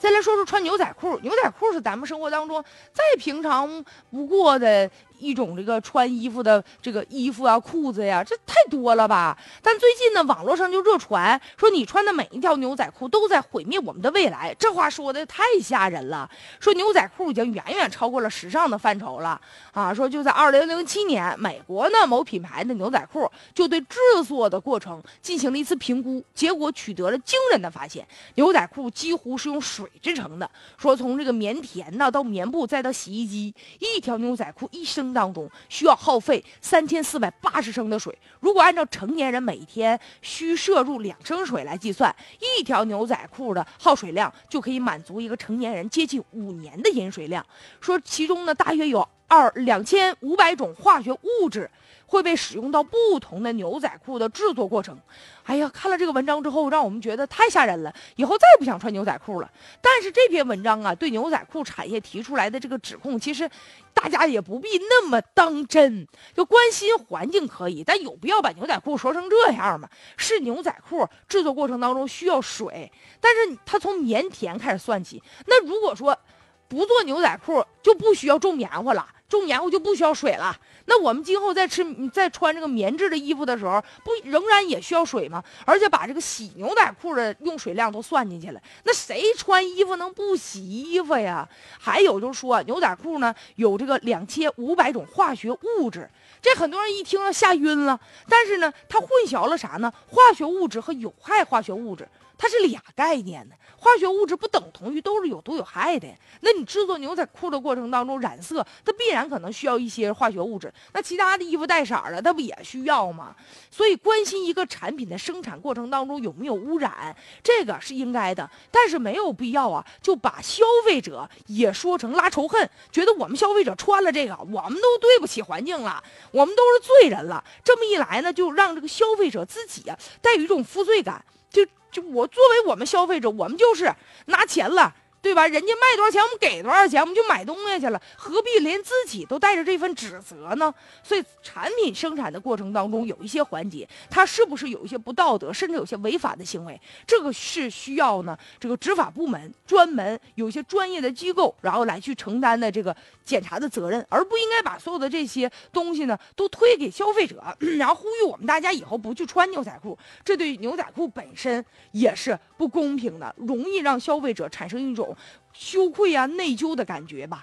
再来说说穿牛仔裤，牛仔裤是咱们生活当中再平常不过的。一种这个穿衣服的这个衣服啊、裤子呀，这太多了吧？但最近呢，网络上就热传说你穿的每一条牛仔裤都在毁灭我们的未来，这话说的太吓人了。说牛仔裤已经远远超过了时尚的范畴了啊！说就在二零零七年，美国呢某品牌的牛仔裤就对制作的过程进行了一次评估，结果取得了惊人的发现：牛仔裤几乎是用水制成的。说从这个棉田呢到棉布再到洗衣机，一条牛仔裤一生。当中需要耗费三千四百八十升的水。如果按照成年人每天需摄入两升水来计算，一条牛仔裤的耗水量就可以满足一个成年人接近五年的饮水量。说其中呢，大约有二两千五百种化学物质。会被使用到不同的牛仔裤的制作过程。哎呀，看了这个文章之后，让我们觉得太吓人了，以后再也不想穿牛仔裤了。但是这篇文章啊，对牛仔裤产业提出来的这个指控，其实大家也不必那么当真。就关心环境可以，但有必要把牛仔裤说成这样吗？是牛仔裤制作过程当中需要水，但是它从棉田开始算起。那如果说不做牛仔裤，就不需要种棉花了。种棉花就不需要水了，那我们今后在吃、在穿这个棉质的衣服的时候，不仍然也需要水吗？而且把这个洗牛仔裤的用水量都算进去了，那谁穿衣服能不洗衣服呀？还有就是说，牛仔裤呢有这个两千五百种化学物质，这很多人一听吓晕了。但是呢，它混淆了啥呢？化学物质和有害化学物质。它是俩概念呢，化学物质不等同于都是有毒有害的。那你制作牛仔裤的过程当中染色，它必然可能需要一些化学物质。那其他的衣服带色的，它不也需要吗？所以关心一个产品的生产过程当中有没有污染，这个是应该的。但是没有必要啊，就把消费者也说成拉仇恨，觉得我们消费者穿了这个，我们都对不起环境了，我们都是罪人了。这么一来呢，就让这个消费者自己啊带有一种负罪感。就就我作为我们消费者，我们就是拿钱了。对吧？人家卖多少钱，我们给多少钱，我们就买东西去了，何必连自己都带着这份指责呢？所以，产品生产的过程当中有一些环节，它是不是有一些不道德，甚至有些违法的行为？这个是需要呢，这个执法部门专门有一些专业的机构，然后来去承担的这个检查的责任，而不应该把所有的这些东西呢都推给消费者，然后呼吁我们大家以后不去穿牛仔裤，这对牛仔裤本身也是不公平的，容易让消费者产生一种。羞愧啊，内疚的感觉吧。